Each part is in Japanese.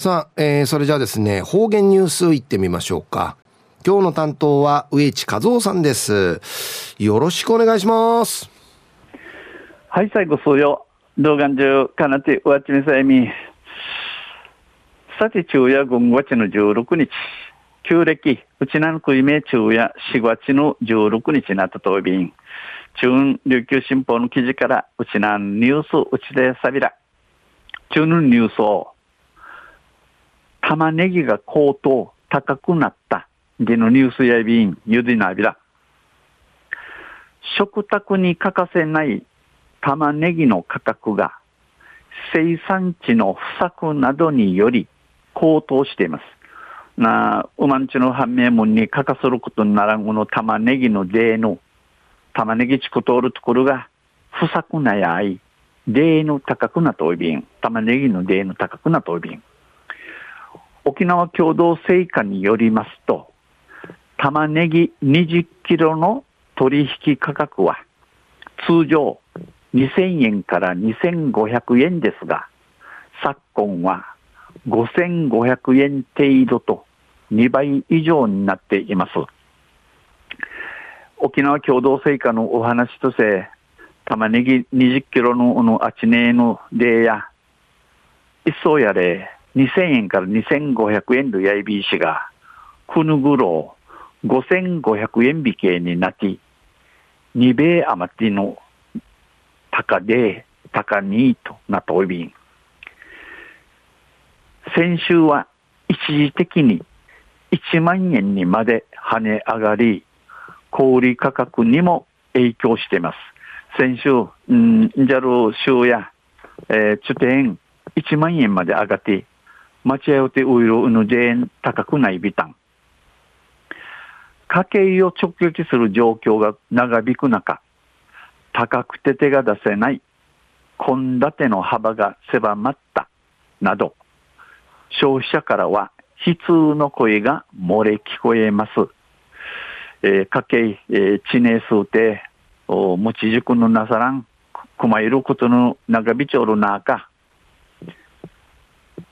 さあ、えー、それじゃあですね、方言ニュースいってみましょうか。今日の担当は植地和夫さんです。よろしくお願いします。はい、最後そうよ。動画中、かなて、うわちみさえみ。さて、昼夜5月の16日。旧暦、うちなのくいめ昼夜4月の16日なったとびん。中琉球新報の記事から、うちなんニュースうちでさびら。中のニュースを、玉ねぎが高騰、高くなった。でのニュースやびん、ゆでなびら。食卓に欠かせない玉ねぎの価格が生産地の不作などにより高騰しています。な、うまんちの判明門に欠かせることにならんこの玉ねぎのデーの玉ねぎ地区通るところが不作なやい、デーの高くなといびん、玉ねぎのデーの高くなといびん。沖縄共同成果によりますと、玉ねぎ20キロの取引価格は通常2000円から2500円ですが、昨今は5500円程度と2倍以上になっています。沖縄共同成果のお話として、玉ねぎ20キロののあちねの例や、一層やれ2000円から2500円のやいびいしが、くぬぐろう5500円引けになって2米余っての高で、高にとなっておびん。先週は一時的に1万円にまで跳ね上がり、小売価格にも影響しています。先週、うん、ジャル州や、えー、中点1万円まで上がって、待合うてウイルの税高くないビタン。家計を直撃する状況が長引く中、高くて手が出せない、献立の幅が狭まったなど、消費者からは悲痛の声が漏れ聞こえます。えー、家計、えー、知名数て、持ち塾のなさらん、くまいることの長びちょるなか、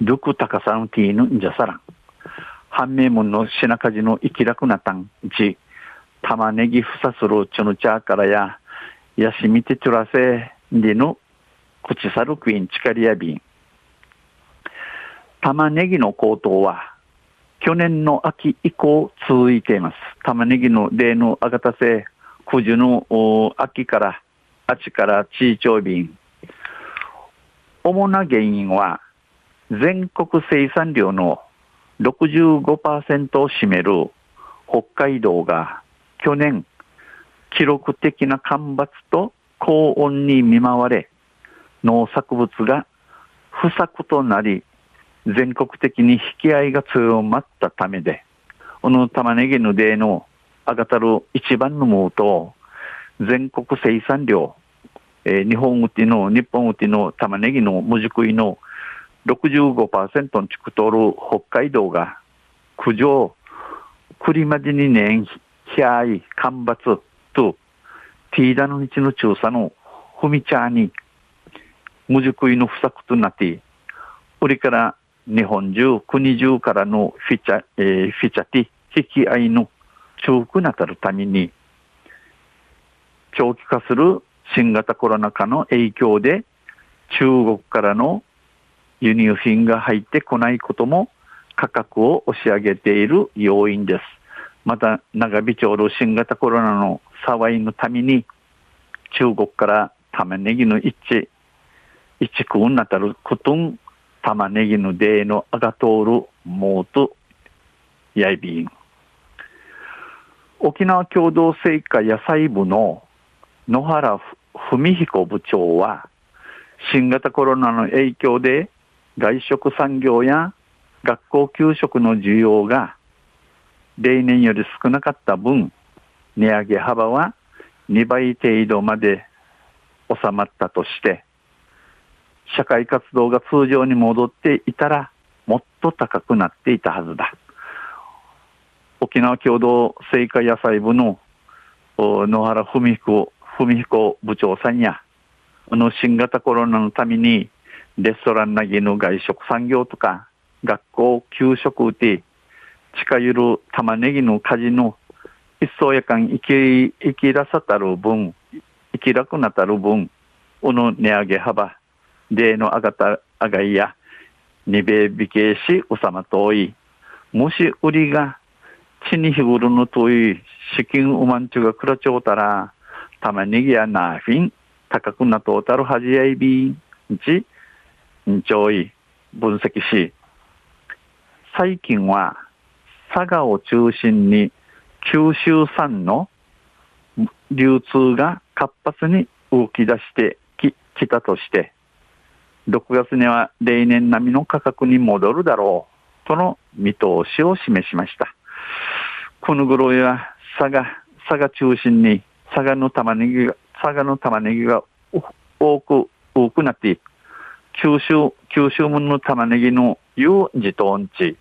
ルク高さのティーヌんじゃさらん。判明門の品数の生き楽なたん、ち、玉ねぎふさするちょぬちゃからや、やしみてちゅらせ、での、口さるクイーンチカリアビン。玉ねぎの高騰は、去年の秋以降続いています。玉ねぎの例のあがたせ、九時の秋から、あちから地位長便。主な原因は、全国生産量の65%を占める北海道が去年記録的な干ばつと高温に見舞われ、農作物が不作となり、全国的に引き合いが強まったためで、この玉ねぎの例の上がたる一番のもうと、全国生産量、えー、日本売りの、日本売りの玉ねぎの無熟いの65%の地区通る北海道が、苦情、栗までに年、ひゃい、干ばつ、と、ティーダの道の調査のふみちゃに、無熟いの不作となって、これから日本中、国中からのフィチャ、えー、フィチャティ、引き合いの重複なたるために、長期化する新型コロナ禍の影響で、中国からの輸入品が入ってこないことも価格を押し上げている要因です。また、長引ちおる新型コロナの騒いのために、中国から玉ねぎの一致、一区になたることん、玉ねぎのデーのあが通るもうと、やいびん。沖縄共同成果野菜部の野原文彦部長は、新型コロナの影響で外食産業や学校給食の需要が例年より少なかった分、値上げ幅は2倍程度まで収まったとして、社会活動が通常に戻っていたら、もっと高くなっていたはずだ。沖縄共同成果野菜部の野原文彦文彦部長さんや、あの新型コロナのためにレストランなぎの外食産業とか、学校給食で近ゆる玉ねぎの家事の一層やかん生き、生きらさたる分、生きらくなたる分、おの値上げ幅、でのあがた、あがいや、にべびけし、うさまとい、もし売りが、地に日頃のとい、資金うまんちゅがくらちょうたら、玉ねぎやなあフィン、高くなとうたるはじやいびん、ち、んちょい、分析し、最近は佐賀を中心に九州産の流通が活発に動き出してききたとして、6月には例年並みの価格に戻るだろうとの見通しを示しました。この頃は佐賀、佐賀中心に佐賀の玉ねぎが、佐賀の玉ねぎが多く、多くなって、九州、九州もの玉ねぎの有自とんち。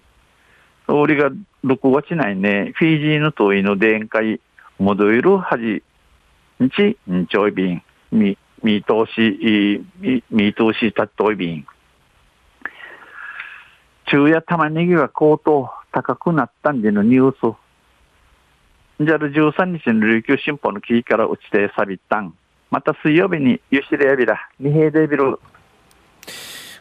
俺が6月内ね、フィジーの遠いの電解、戻るはじ、んち、んちょいびん、み、見通し、み、見通したっといびん。中や玉ねぎが高騰、高くなったんでのニュース。じゃる13日の琉球新報の記事から落ちてさびったん。また水曜日にゆしれやびら、二平でビル。